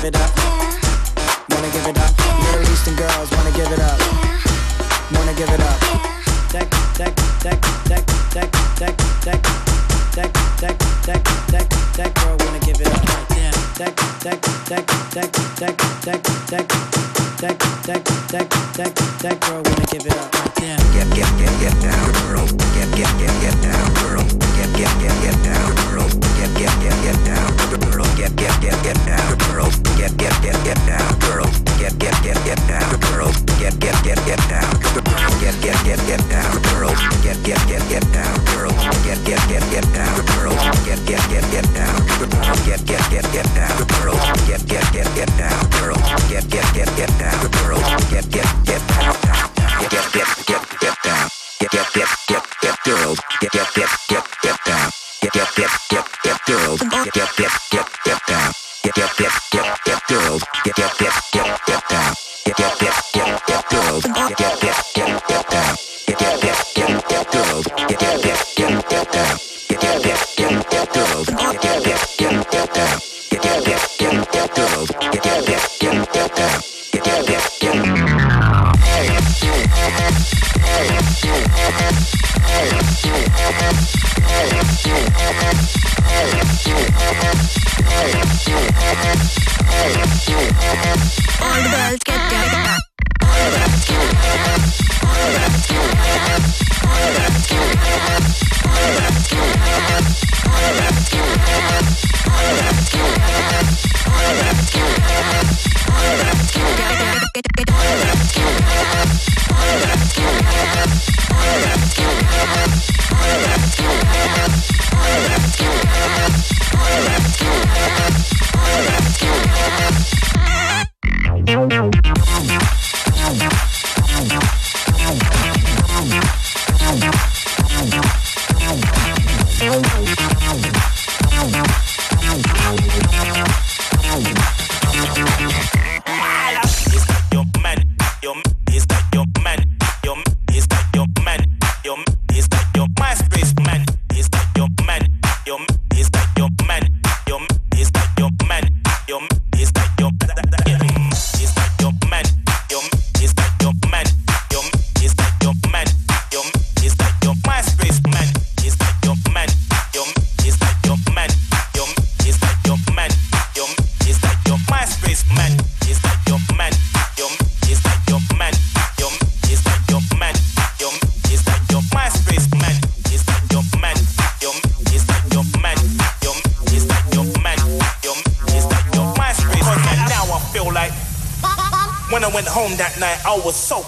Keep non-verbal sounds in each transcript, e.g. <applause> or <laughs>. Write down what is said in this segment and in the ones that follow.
give it up? Yeah. Wanna give it up? Yeah. Middle Eastern girls wanna give it up. Yeah. Wanna give it up? That, that, that, that, that, that, that, that, that, that, that, that girl wanna give it up right there. That, that, that, that, that, that, that, that, that, that, that, girl wanna give it up right. Get, get, get, get down, girl. Get, get, get, get down, girl. Get, get, get, get down, girl. Get, get, get, get down, girl. Get, get, get, get down, girl get get get get down, girls. Get get get get down, girls. Get get get get down, girls. Get get get get down, girls. Get get get get down, girls. Get get get get down, girls. Get get get get down, girls. Get get get get down, girls. Get get get get down, girls. Get get get get down, girls. Get get get down.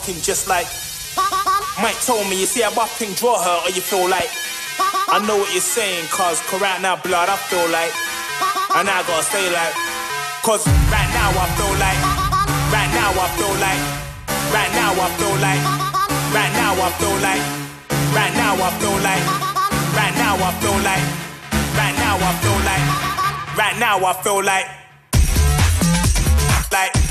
Soaking just like. Mike told me, you see a bopping draw her, or you feel like. I know what you're saying, cause, cause right now, blood, I feel like. And I gotta stay like. Cause right now, I feel like. Right now, I feel like. Right now, I feel like. Right now, I feel like. Right now, I feel like. Right now, I feel like. Right now, I feel like. Right now, I feel. Like. Like.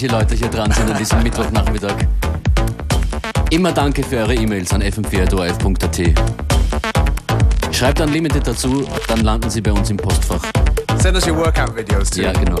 Sportliche Leute hier dran sind an diesem Mittwochnachmittag. Immer danke für eure E-Mails an fm4.at. Schreibt Unlimited dazu, dann landen sie bei uns im Postfach. Send us your workout videos too. Ja, genau.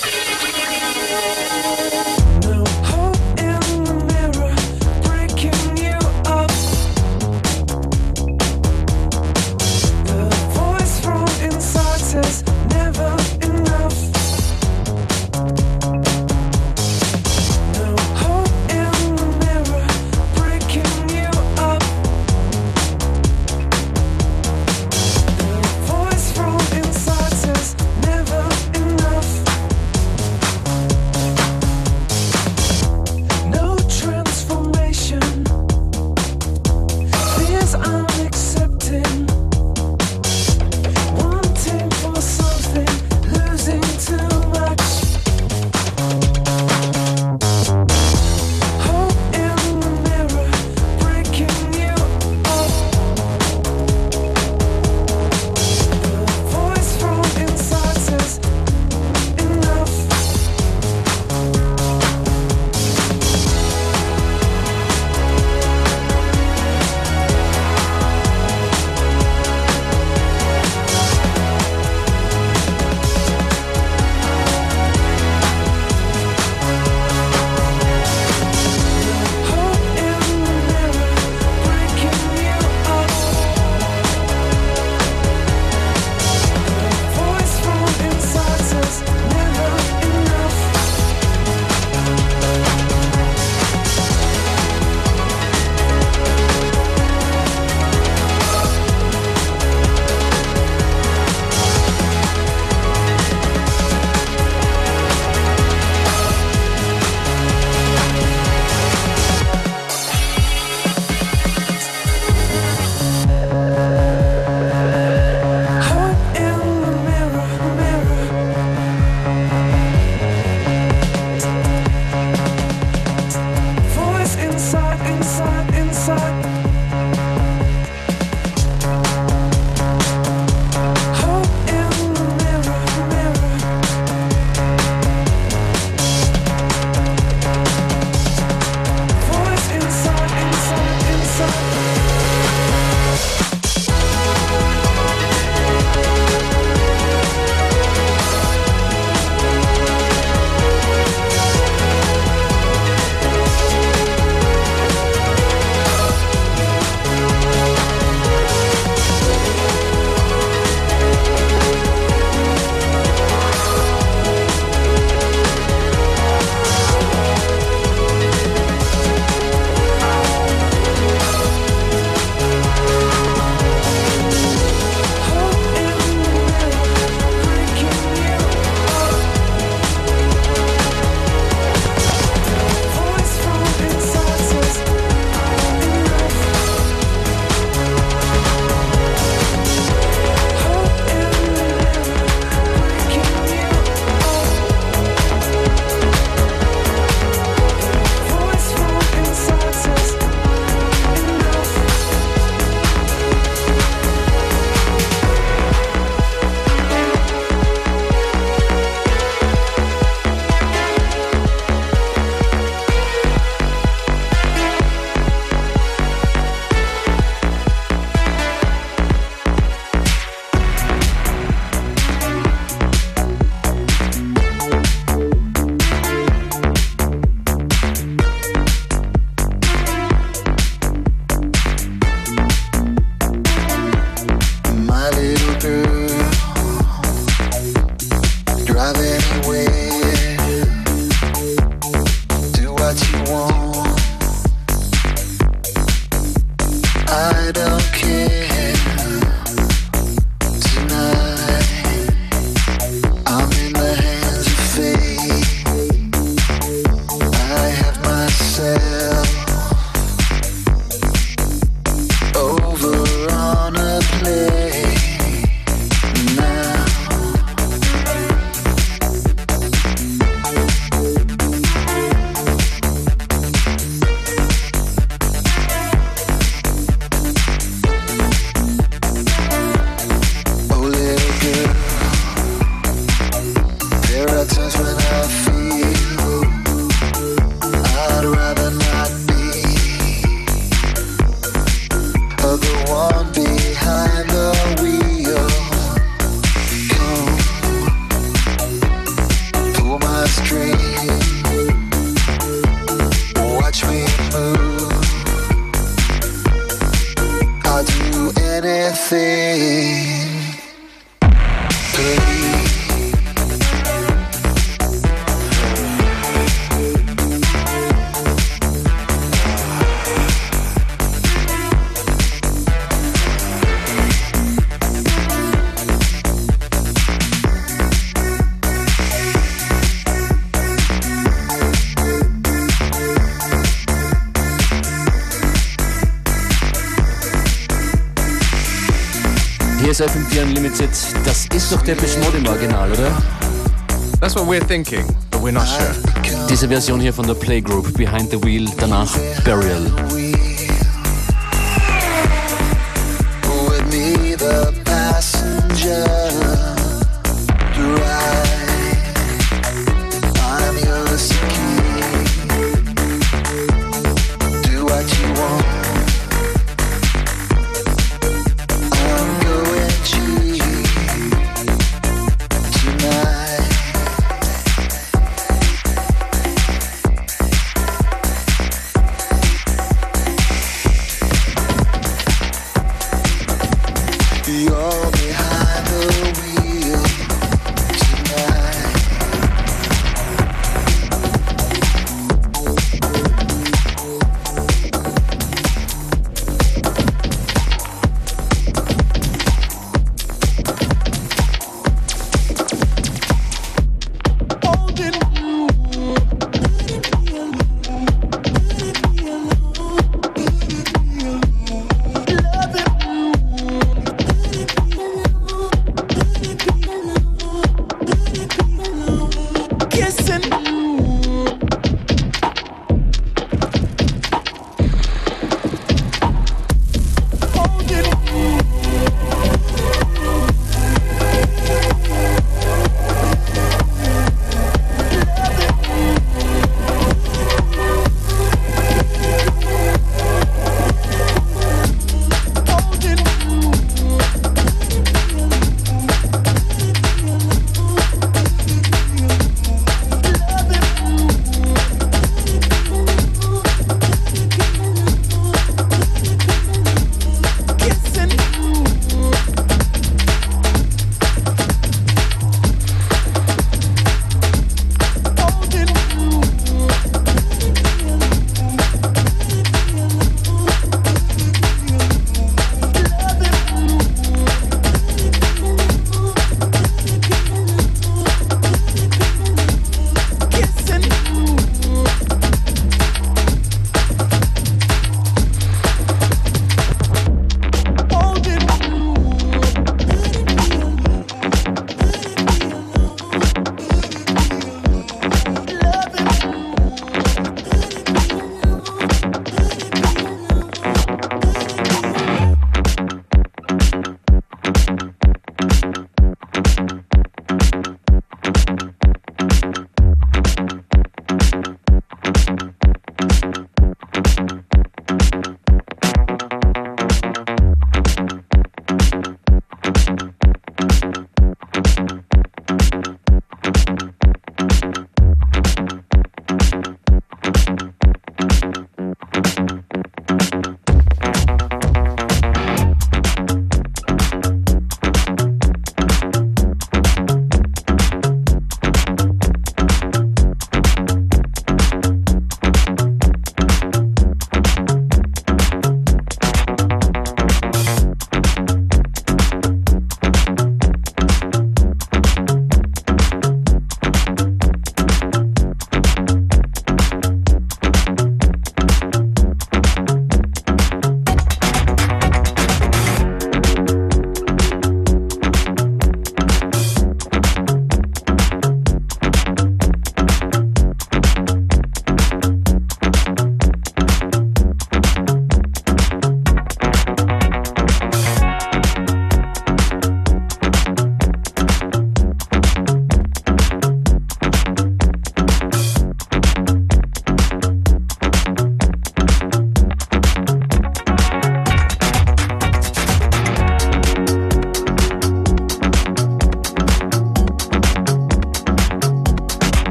FM4 Unlimited, das ist doch der Mode im Original, oder? That's what we're thinking, but we're not sure. Diese Version hier von der Playgroup, Behind the Wheel, danach Burial.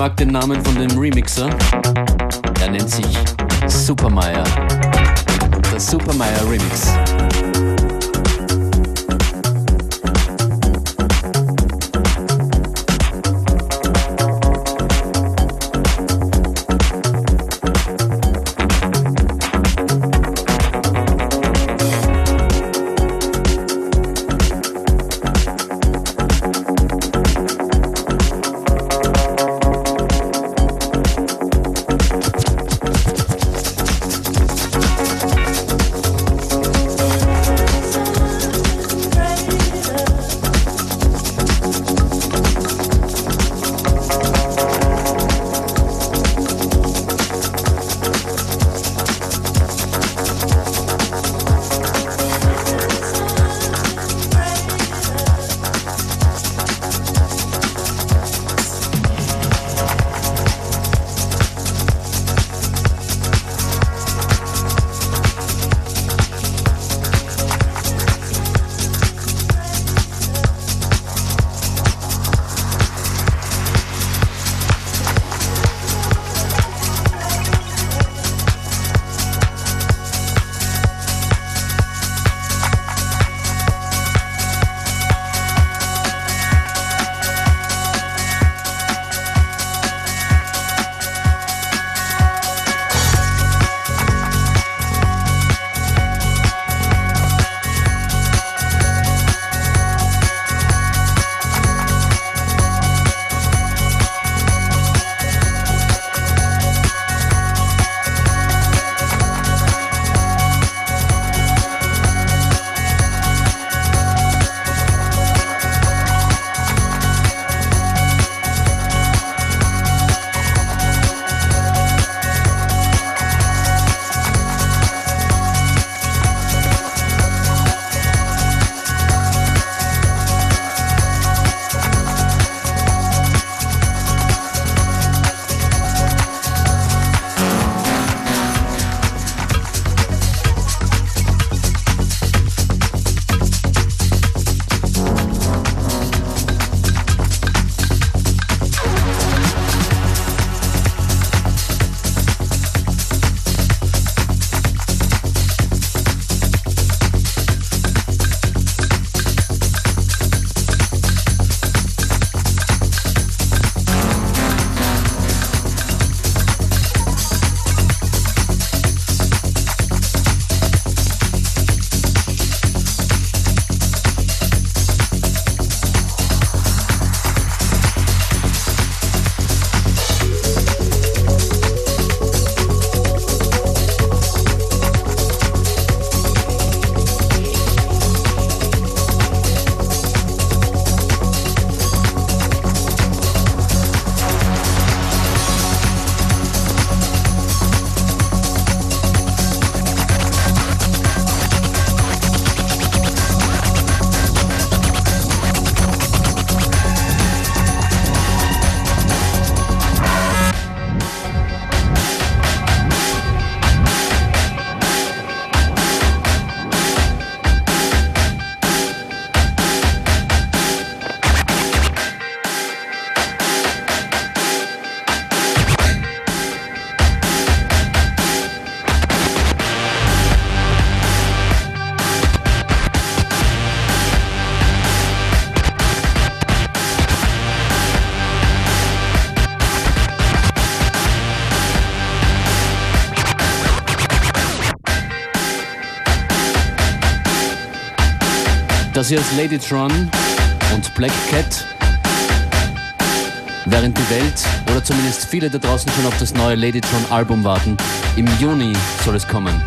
Mag den Namen von dem Remixer. Er nennt sich Supermeyer. Der Supermeyer Remix. Das hier ist Ladytron und Black Cat. Während die Welt oder zumindest viele da draußen schon auf das neue Ladytron Album warten, im Juni soll es kommen.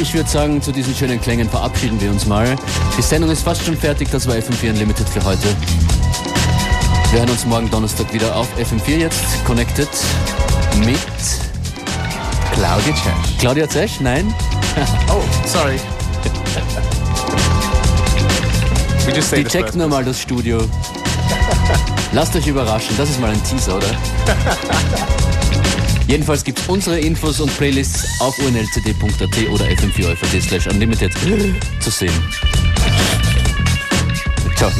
Und ich, würde sagen, zu diesen schönen Klängen verabschieden wir uns mal. Die Sendung ist fast schon fertig, das war FM4 Unlimited für heute. Wir hören uns morgen Donnerstag wieder auf FM4 jetzt, connected mit Claudia Cesh. Claudia Zesch, nein? <laughs> Oh, sorry. <laughs> Die checkt nur mal das Studio. <laughs> Lasst euch überraschen, das ist mal ein Teaser, oder? Jedenfalls gibt es unsere Infos und Playlists auf unlcd.at oder fm4 slash unlimited zu sehen. Ciao.